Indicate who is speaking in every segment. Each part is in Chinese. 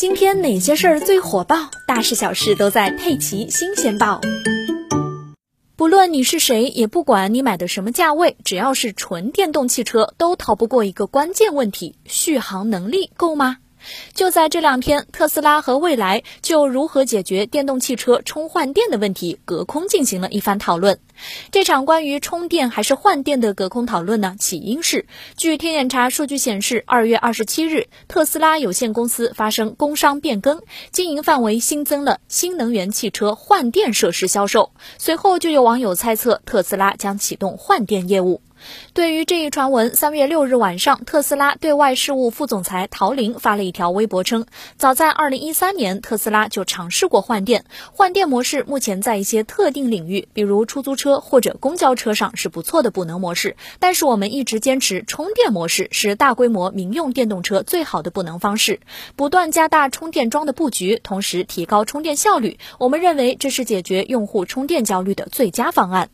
Speaker 1: 今天哪些事儿最火爆？大事小事都在《佩奇新鲜报》。不论你是谁，也不管你买的什么价位，只要是纯电动汽车，都逃不过一个关键问题：续航能力够吗？就在这两天，特斯拉和蔚来就如何解决电动汽车充换电的问题，隔空进行了一番讨论。这场关于充电还是换电的隔空讨论呢，起因是据天眼查数据显示，二月二十七日，特斯拉有限公司发生工商变更，经营范围新增了新能源汽车换电设施销售。随后就有网友猜测，特斯拉将启动换电业务。对于这一传闻，三月六日晚上，特斯拉对外事务副总裁陶玲发了一条微博称，早在二零一三年，特斯拉就尝试过换电，换电模式目前在一些特定领域，比如出租车或者公交车上是不错的补能模式。但是我们一直坚持充电模式是大规模民用电动车最好的补能方式，不断加大充电桩的布局，同时提高充电效率。我们认为这是解决用户充电焦虑的最佳方案。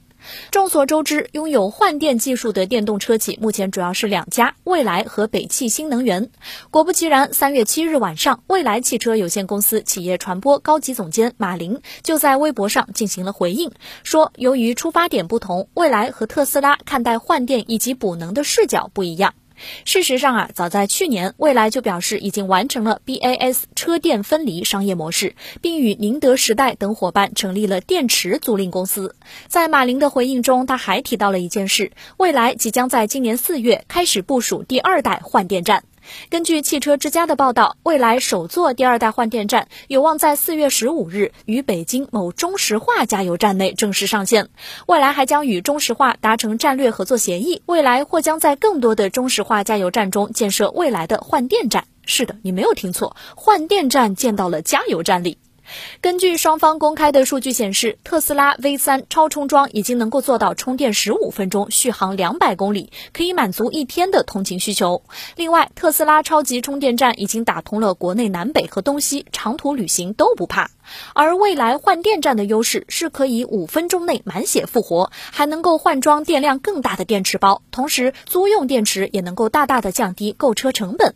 Speaker 1: 众所周知，拥有换电技术的电动车企目前主要是两家：蔚来和北汽新能源。果不其然，三月七日晚上，蔚来汽车有限公司企业传播高级总监马林就在微博上进行了回应，说由于出发点不同，蔚来和特斯拉看待换电以及补能的视角不一样。事实上啊，早在去年，蔚来就表示已经完成了 BAS 车电分离商业模式，并与宁德时代等伙伴成立了电池租赁公司。在马林的回应中，他还提到了一件事：蔚来即将在今年四月开始部署第二代换电站。根据汽车之家的报道，未来首座第二代换电站有望在四月十五日于北京某中石化加油站内正式上线。未来还将与中石化达成战略合作协议，未来或将在更多的中石化加油站中建设未来的换电站。是的，你没有听错，换电站建到了加油站里。根据双方公开的数据显示，特斯拉 V3 超充桩已经能够做到充电十五分钟，续航两百公里，可以满足一天的通勤需求。另外，特斯拉超级充电站已经打通了国内南北和东西，长途旅行都不怕。而未来换电站的优势是可以五分钟内满血复活，还能够换装电量更大的电池包，同时租用电池也能够大大的降低购车成本。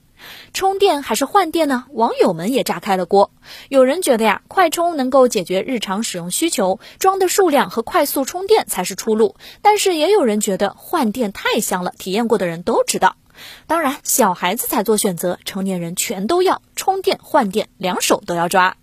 Speaker 1: 充电还是换电呢？网友们也炸开了锅。有人觉得呀，快充能够解决日常使用需求，装的数量和快速充电才是出路。但是也有人觉得换电太香了，体验过的人都知道。当然，小孩子才做选择，成年人全都要充电换电，两手都要抓。